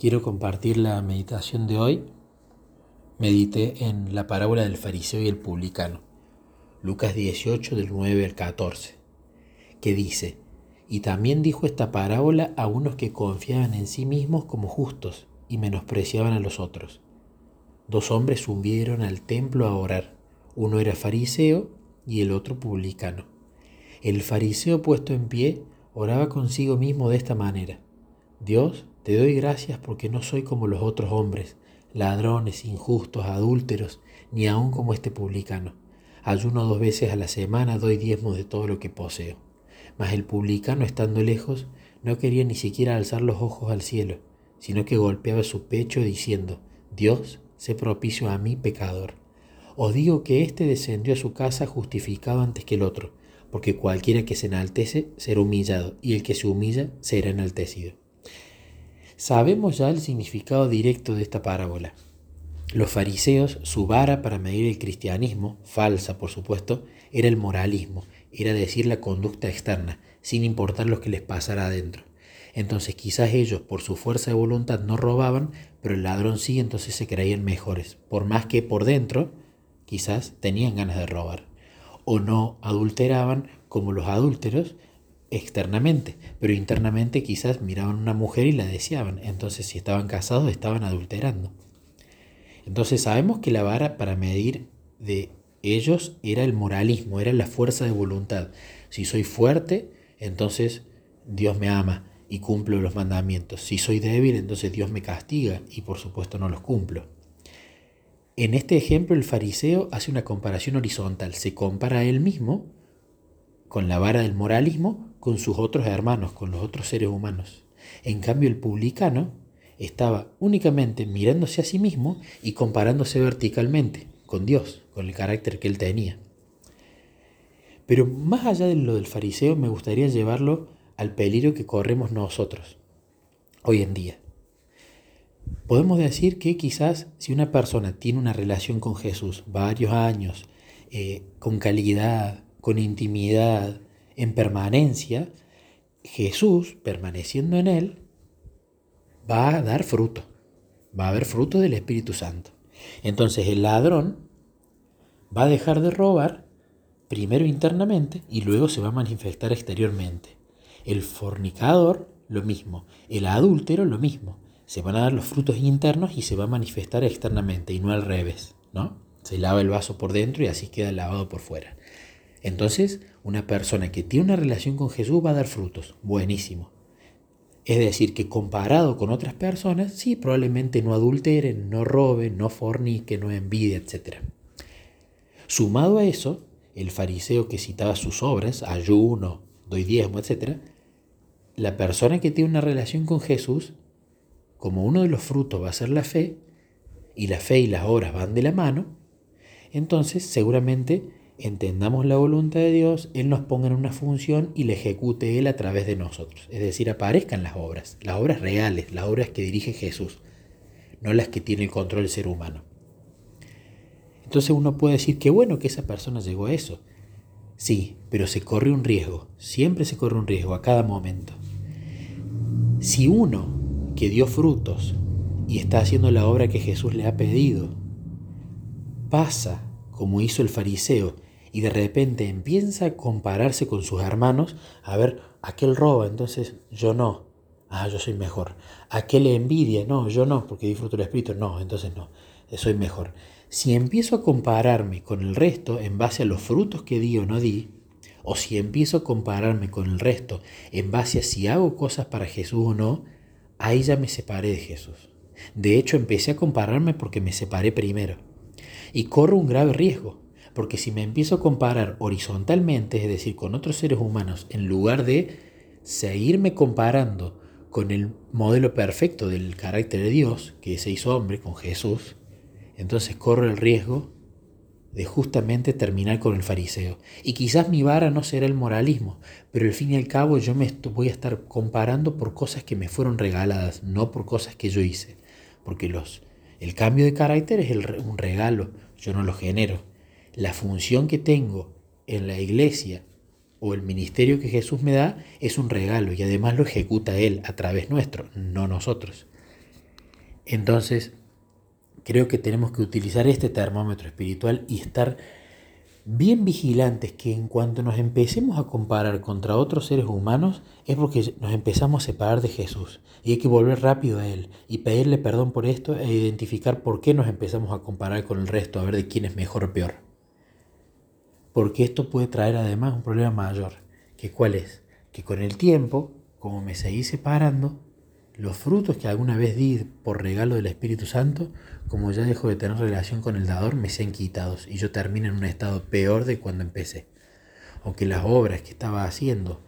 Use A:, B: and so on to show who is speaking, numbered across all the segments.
A: Quiero compartir la meditación de hoy. Medité en la parábola del fariseo y el publicano, Lucas 18 del 9 al 14, que dice, y también dijo esta parábola a unos que confiaban en sí mismos como justos y menospreciaban a los otros. Dos hombres subieron al templo a orar, uno era fariseo y el otro publicano. El fariseo puesto en pie oraba consigo mismo de esta manera, Dios, te doy gracias porque no soy como los otros hombres, ladrones, injustos, adúlteros, ni aun como este publicano. Ayuno dos veces a la semana, doy diezmos de todo lo que poseo. Mas el publicano, estando lejos, no quería ni siquiera alzar los ojos al cielo, sino que golpeaba su pecho diciendo, Dios, sé propicio a mí, pecador. Os digo que éste descendió a su casa justificado antes que el otro, porque cualquiera que se enaltece será humillado, y el que se humilla será enaltecido. Sabemos ya el significado directo de esta parábola. Los fariseos, su vara para medir el cristianismo, falsa por supuesto, era el moralismo, era decir la conducta externa, sin importar lo que les pasara adentro. Entonces quizás ellos por su fuerza de voluntad no robaban, pero el ladrón sí, entonces se creían mejores, por más que por dentro quizás tenían ganas de robar. O no adulteraban como los adúlteros, externamente, pero internamente quizás miraban a una mujer y la deseaban. Entonces, si estaban casados, estaban adulterando. Entonces, sabemos que la vara para medir de ellos era el moralismo, era la fuerza de voluntad. Si soy fuerte, entonces Dios me ama y cumplo los mandamientos. Si soy débil, entonces Dios me castiga y por supuesto no los cumplo. En este ejemplo el fariseo hace una comparación horizontal, se compara a él mismo con la vara del moralismo con sus otros hermanos, con los otros seres humanos. En cambio, el publicano estaba únicamente mirándose a sí mismo y comparándose verticalmente con Dios, con el carácter que él tenía. Pero más allá de lo del fariseo, me gustaría llevarlo al peligro que corremos nosotros hoy en día. Podemos decir que quizás si una persona tiene una relación con Jesús varios años, eh, con calidad, con intimidad, en permanencia, Jesús, permaneciendo en él, va a dar fruto. Va a haber fruto del Espíritu Santo. Entonces el ladrón va a dejar de robar primero internamente y luego se va a manifestar exteriormente. El fornicador, lo mismo. El adúltero, lo mismo. Se van a dar los frutos internos y se va a manifestar externamente y no al revés, ¿no? Se lava el vaso por dentro y así queda lavado por fuera. Entonces, una persona que tiene una relación con Jesús va a dar frutos. Buenísimo. Es decir, que comparado con otras personas, sí, probablemente no adulteren, no roben, no fornique, no envidie, etc. Sumado a eso, el fariseo que citaba sus obras, ayuno, doy diezmo, etc., la persona que tiene una relación con Jesús, como uno de los frutos va a ser la fe, y la fe y las obras van de la mano, entonces seguramente entendamos la voluntad de Dios, Él nos ponga en una función y la ejecute Él a través de nosotros. Es decir, aparezcan las obras, las obras reales, las obras que dirige Jesús, no las que tiene el control del ser humano. Entonces uno puede decir que bueno que esa persona llegó a eso. Sí, pero se corre un riesgo, siempre se corre un riesgo a cada momento. Si uno que dio frutos y está haciendo la obra que Jesús le ha pedido, pasa como hizo el fariseo y de repente empieza a compararse con sus hermanos, a ver, aquel roba, entonces yo no, ah, yo soy mejor. Aquel envidia, no, yo no, porque disfruto el Espíritu, no, entonces no, soy mejor. Si empiezo a compararme con el resto en base a los frutos que di o no di, o si empiezo a compararme con el resto en base a si hago cosas para Jesús o no, ahí ya me separé de Jesús. De hecho, empecé a compararme porque me separé primero. Y corro un grave riesgo, porque si me empiezo a comparar horizontalmente, es decir, con otros seres humanos, en lugar de seguirme comparando con el modelo perfecto del carácter de Dios, que se hizo hombre, con Jesús, entonces corro el riesgo de justamente terminar con el fariseo. Y quizás mi vara no será el moralismo, pero al fin y al cabo yo me voy a estar comparando por cosas que me fueron regaladas, no por cosas que yo hice. Porque los, el cambio de carácter es un regalo, yo no lo genero la función que tengo en la iglesia o el ministerio que Jesús me da es un regalo y además lo ejecuta Él a través nuestro, no nosotros. Entonces, creo que tenemos que utilizar este termómetro espiritual y estar bien vigilantes que en cuanto nos empecemos a comparar contra otros seres humanos es porque nos empezamos a separar de Jesús y hay que volver rápido a Él y pedirle perdón por esto e identificar por qué nos empezamos a comparar con el resto, a ver de quién es mejor o peor. Porque esto puede traer además un problema mayor, que cuál es, que con el tiempo, como me seguí separando, los frutos que alguna vez di por regalo del Espíritu Santo, como ya dejo de tener relación con el dador, me sean quitados y yo termino en un estado peor de cuando empecé. Aunque las obras que estaba haciendo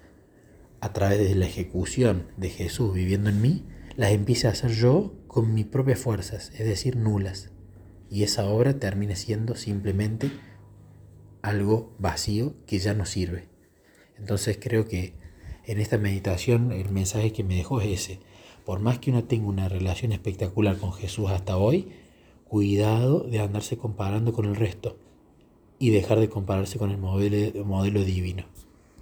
A: a través de la ejecución de Jesús viviendo en mí, las empiece a hacer yo con mis propias fuerzas, es decir, nulas. Y esa obra termina siendo simplemente algo vacío que ya no sirve. Entonces creo que en esta meditación el mensaje que me dejó es ese por más que uno tenga una relación espectacular con Jesús hasta hoy, cuidado de andarse comparando con el resto y dejar de compararse con el modelo, modelo divino.